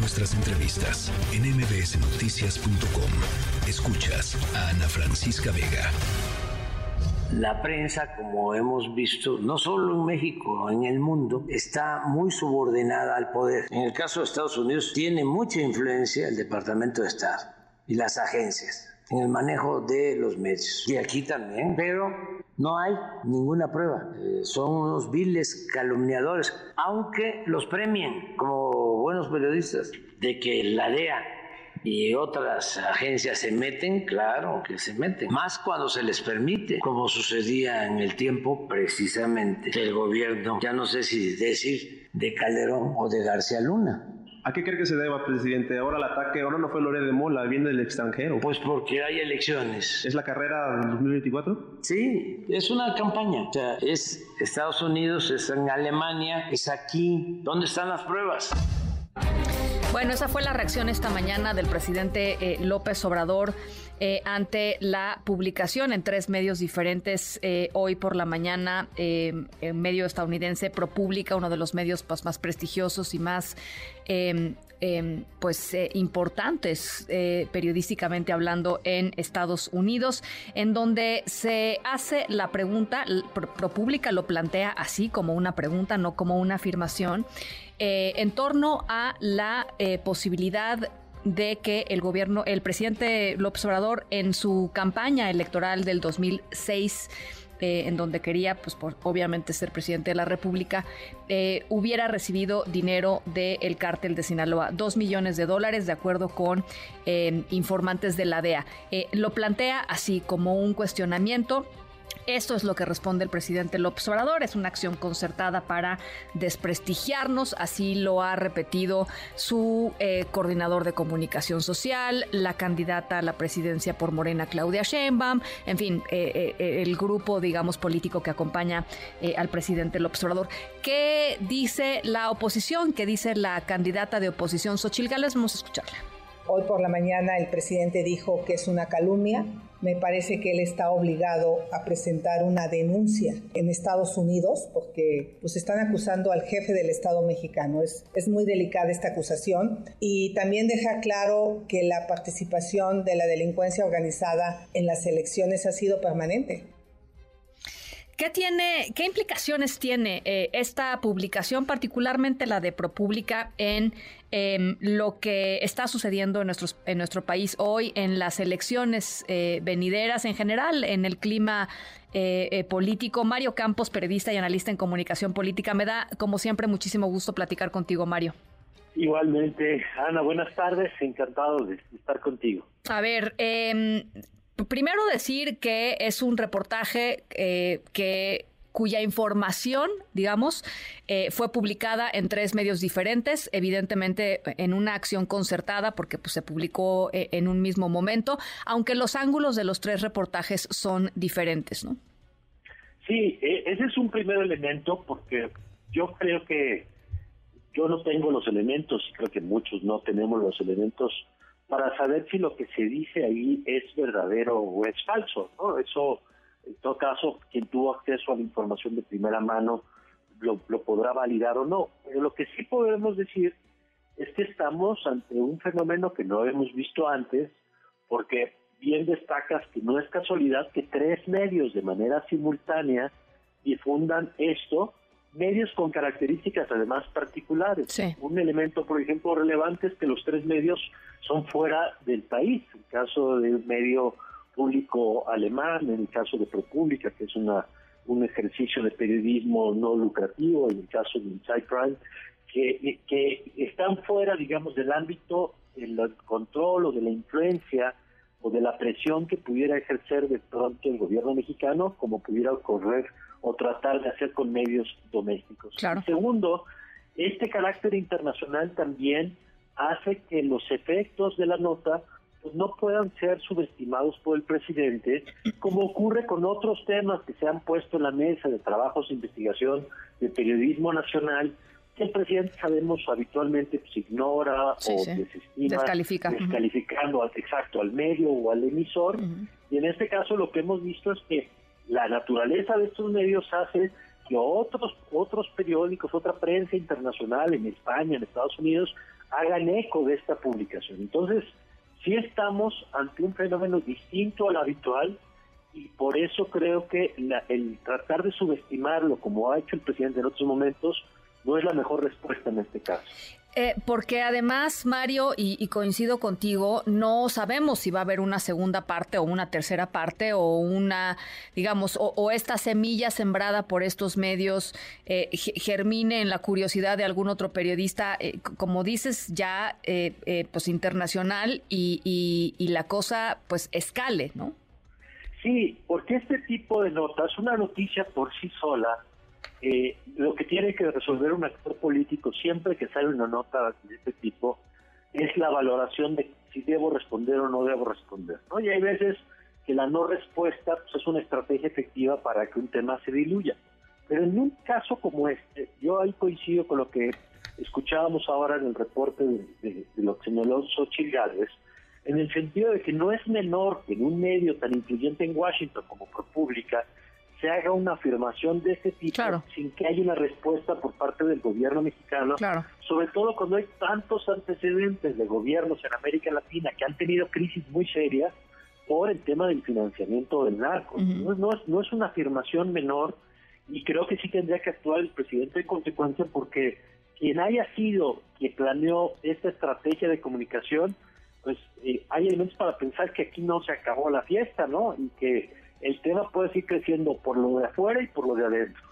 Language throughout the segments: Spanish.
nuestras entrevistas en mbsnoticias.com. Escuchas a Ana Francisca Vega. La prensa, como hemos visto, no solo en México, en el mundo, está muy subordinada al poder. En el caso de Estados Unidos tiene mucha influencia el Departamento de Estado y las agencias en el manejo de los medios. Y aquí también, pero no hay ninguna prueba. Eh, son unos viles calumniadores, aunque los premien como buenos periodistas, de que la DEA y otras agencias se meten, claro que se meten, más cuando se les permite, como sucedía en el tiempo precisamente del gobierno, ya no sé si decir de Calderón o de García Luna. ¿A qué cree que se deba, presidente? Ahora el ataque, ahora no fue Lore de Mola, viene del extranjero. Pues porque hay elecciones. ¿Es la carrera del 2024? Sí, es una campaña. O sea, es Estados Unidos, es en Alemania, es aquí. ¿Dónde están las pruebas? Bueno, esa fue la reacción esta mañana del presidente eh, López Obrador eh, ante la publicación en tres medios diferentes eh, hoy por la mañana, en medio estadounidense ProPublica, uno de los medios pues, más prestigiosos y más em, pues importantes periodísticamente hablando en Estados Unidos, en donde se hace la pregunta, ProPublica lo plantea así como una pregunta, no como una afirmación, en torno a la posibilidad de que el gobierno, el presidente López Obrador en su campaña electoral del 2006 eh, en donde quería, pues obviamente ser presidente de la República, eh, hubiera recibido dinero del cártel de Sinaloa, dos millones de dólares, de acuerdo con eh, informantes de la DEA. lo plantea así como un cuestionamiento esto es lo que responde el presidente López Obrador. Es una acción concertada para desprestigiarnos. Así lo ha repetido su eh, coordinador de comunicación social, la candidata a la presidencia por Morena, Claudia Sheinbaum. En fin, eh, eh, el grupo, digamos, político que acompaña al presidente López Obrador. ¿Qué dice la oposición? ¿Qué dice la candidata de oposición, Xochil Gálvez? Vamos a escucharla. Hoy por la mañana el presidente dijo que es una calumnia. Me parece que él está obligado a presentar una denuncia en Estados Unidos porque pues están acusando al jefe del Estado mexicano. Es, es muy delicada esta acusación y también deja claro que la participación de la delincuencia organizada en las elecciones ha sido permanente. ¿Qué tiene, qué implicaciones tiene eh, esta publicación, particularmente la de ProPública, en em, lo que está sucediendo en, nuestros, en nuestro país hoy, en las elecciones eh, venideras, en general, en el clima eh, político? Mario Campos, periodista y analista en comunicación política, me da, como siempre, muchísimo gusto platicar contigo, Mario. Igualmente, Ana, buenas tardes, encantado de estar contigo. A ver, eh, primero decir que es un reportaje eh, que cuya información, digamos, eh, fue publicada en tres medios diferentes, evidentemente en una acción concertada, porque pues, se publicó eh, en un mismo momento, aunque los ángulos de los tres reportajes son diferentes, ¿no? Sí, ese es un primer elemento, porque yo creo que yo no tengo los elementos, y creo que muchos no tenemos los elementos para saber si lo que se dice ahí es verdadero o es falso. ¿no? Eso, en todo caso, quien tuvo acceso a la información de primera mano lo, podrá validar o no. Pero lo que sí podemos decir es que estamos ante un fenómeno que no hemos visto antes, porque bien destacas que no es casualidad que tres medios de manera simultánea difundan esto medios con características además particulares. Un elemento, por ejemplo, relevante es que los tres medios son fuera del país. En el caso de un medio público alemán, en el caso de ProPublica, que es una un ejercicio de periodismo no lucrativo, en el caso de Inside Prime, que, que están fuera, digamos, del ámbito del control o de la influencia o de la presión que pudiera ejercer de pronto el gobierno mexicano, como pudiera ocurrir o tratar de hacer con medios domésticos. Segundo, este carácter internacional también hace que los efectos de la nota pues, no puedan ser subestimados por el presidente, como ocurre con otros temas que se han puesto en la mesa de trabajos de investigación de periodismo nacional, el presidente sabemos habitualmente pues, ignora o desestima, Descalifica. descalificando exacto al medio o al emisor. Y en este caso lo que hemos visto es que la naturaleza de estos medios hace que otros, otros periódicos, otra prensa internacional en España, en Estados Unidos, hagan eco de esta publicación. Entonces, sí estamos ante un fenómeno distinto al habitual y por eso creo que el tratar de subestimarlo como ha hecho el presidente en otros momentos no es la mejor respuesta en este caso. Eh, porque además, Mario, y, coincido contigo, no sabemos si va a haber una segunda parte o una tercera parte o una, digamos, o, esta semilla sembrada por estos medios eh, germine en la curiosidad de algún otro periodista, eh, como dices, ya pues internacional y, y la cosa pues escale, ¿no? Sí, porque este tipo de notas, una noticia por sí sola, eh, lo que tiene que resolver un actor político siempre que sale una nota de este tipo es la valoración de si debo responder o no debo responder. ¿no? Y hay veces que la no respuesta pues, es una estrategia efectiva para que un tema se diluya. Pero en un caso como este, yo ahí coincido con lo que escuchábamos ahora en el reporte de, lo que señaló Xochitl Gálvez, en el sentido de que no es menor que en un medio tan influyente en Washington como ProPublica se haga una afirmación de este tipo sin que haya una respuesta por parte del gobierno mexicano, sobre todo cuando hay tantos antecedentes de gobiernos en América Latina que han tenido crisis muy serias por el tema del financiamiento del narco. no, es, no es una afirmación menor y creo que sí tendría que actuar el presidente de consecuencia porque quien haya sido quien planeó esta estrategia de comunicación, pues eh, hay elementos para pensar que aquí no se acabó la fiesta, ¿no? Y que el tema puede seguir creciendo por lo de afuera y por lo de adentro.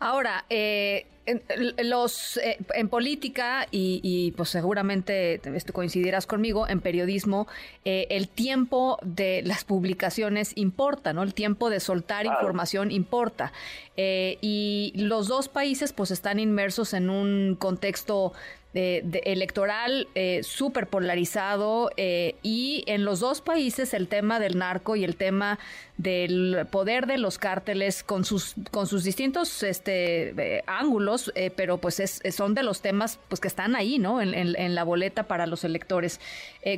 Ahora, eh, en, los eh, en política y, pues seguramente esto coincidirás conmigo en periodismo eh, el tiempo de las publicaciones importa no el tiempo de soltar información importa. Y los dos países pues están inmersos en un contexto de, electoral eh, súper polarizado eh, y en los dos países el tema del narco y el tema del poder de los cárteles con sus con sus distintos este eh, ángulos eh, pero pues es, son de los temas pues que están ahí no en, en, la boleta para los electores.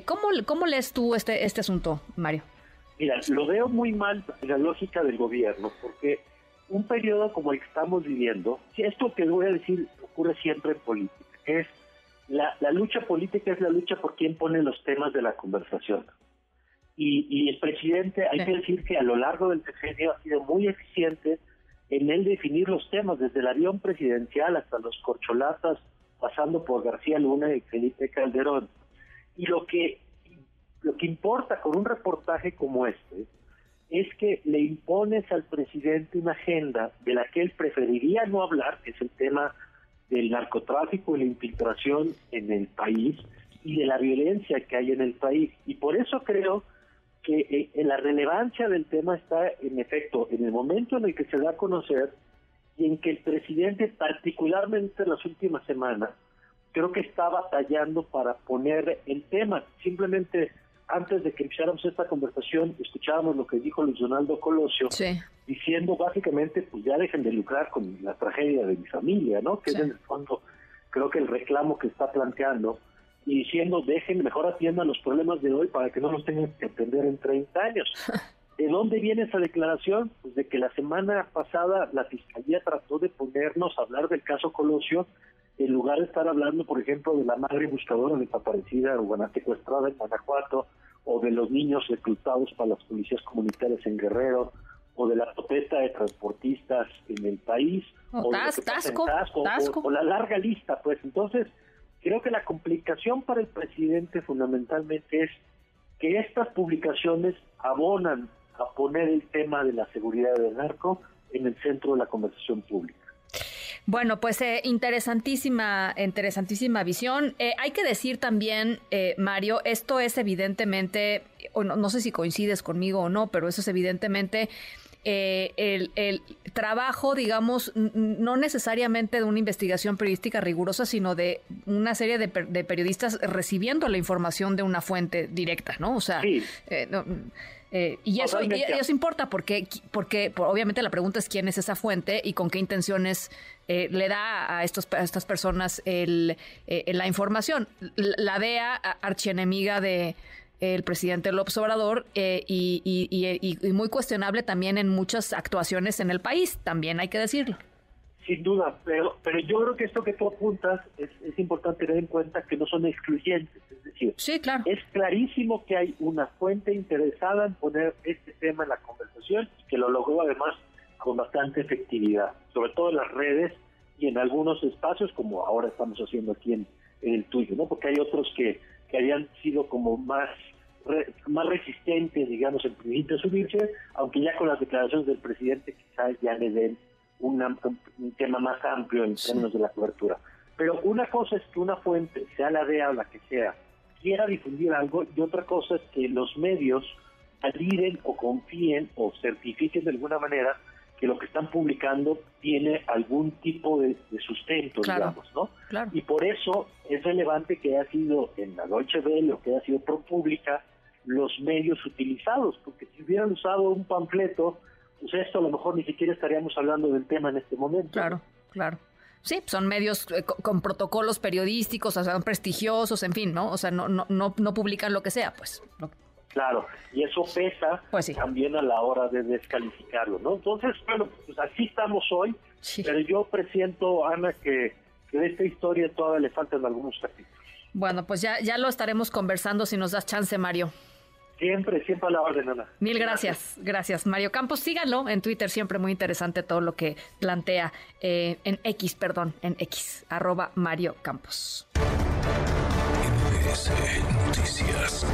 ¿cómo, cómo lees tú este este asunto Mario mira lo veo muy mal la lógica del gobierno porque un periodo como el que estamos viviendo esto que voy a decir ocurre siempre en política es la, lucha política es la lucha por quien pone los temas de la conversación. Y, el presidente, hay que decir que a lo largo del sexenio ha sido muy eficiente en él definir los temas, desde el avión presidencial hasta los corcholatas, pasando por García Luna y Felipe Calderón. Y lo que, lo que importa con un reportaje como este es que le impones al presidente una agenda de la que él preferiría no hablar, que es el tema del narcotráfico y la infiltración en el país y de la violencia que hay en el país. Y por eso creo que eh, en la relevancia del tema está, en efecto, en el momento en el que se da a conocer y en que el presidente, particularmente en las últimas semanas, creo que está batallando para poner el tema. Simplemente antes de que empezáramos esta conversación, escuchábamos lo que dijo Luis Donaldo Colosio, diciendo básicamente, pues ya dejen de lucrar con la tragedia de mi familia, ¿no? Que es en el fondo, creo que el reclamo que está planteando, y diciendo, dejen, mejor atiendan los problemas de hoy para que no los tengan que atender en 30 años. ¿De dónde viene esa declaración? Pues de que la semana pasada la Fiscalía trató de ponernos a hablar del caso Colosio en lugar de estar hablando, por ejemplo, de la madre buscadora desaparecida o secuestrada en Guanajuato, o de los niños reclutados para las policías comunitarias en Guerrero, o de la protesta de transportistas en el país, o, o, la larga lista, pues entonces creo que la complicación para el presidente fundamentalmente es que estas publicaciones abonan a poner el tema de la seguridad del narco en el centro de la conversación pública. Bueno, pues eh, interesantísima, interesantísima visión. Eh, hay que decir también, eh, Mario, esto es evidentemente, o no, sé si coincides conmigo o no, pero eso es evidentemente el, trabajo, digamos, no necesariamente de una investigación periodística rigurosa, sino de una serie de, periodistas recibiendo la información de una fuente directa, ¿no? O sea, eh, y, eso, y, eso importa porque, porque obviamente la pregunta es quién es esa fuente y con qué intenciones eh, le da a, estos, estas personas el, eh, la información. La DEA, archienemiga de el presidente López Obrador y, y, muy cuestionable también en muchas actuaciones en el país, también hay que decirlo. sin duda, pero, pero yo creo que esto que tú apuntas es, es importante tener en cuenta que no son excluyentes, es decir, sí, claro. es clarísimo que hay una fuente interesada en poner este tema en la conversación y que lo logró además con bastante efectividad, sobre todo en las redes y en algunos espacios como ahora estamos haciendo aquí en, el tuyo, ¿no? Porque hay otros que, que habían sido como más más resistentes, digamos, en principio a subirse, aunque ya con las declaraciones del presidente quizás ya le den un tema más amplio en términos de la cobertura. Pero una cosa es que una fuente, sea la DEA o la que sea, quiera difundir algo y otra cosa es que los medios validen o confíen o certifiquen de alguna manera que lo que están publicando tiene algún tipo de, sustento, digamos, ¿no? Y por eso es relevante que haya sido en la Deutsche Welle o que haya sido ProPublica los medios utilizados, porque si hubieran usado un panfleto, pues esto a lo mejor ni siquiera estaríamos hablando del tema en este momento. Claro, claro. Sí, son medios eh, con protocolos periodísticos, o sea, son prestigiosos, en fin, ¿no? O sea, no, no, no, no publican lo que sea, pues. Claro, y eso pesa pues también a la hora de descalificarlo, ¿no? Entonces, bueno, pues así estamos hoy, pero yo presiento, Ana, que, que de esta historia todavía le faltan algunos capítulos. Bueno, pues ya, ya lo estaremos conversando si nos das chance, Mario. Siempre, siempre a la orden, Ana. Mil gracias, gracias. Mario Campos, síganlo en Twitter, siempre muy interesante todo lo que plantea eh, en X, perdón, en X, arroba Mario Campos. Noticias.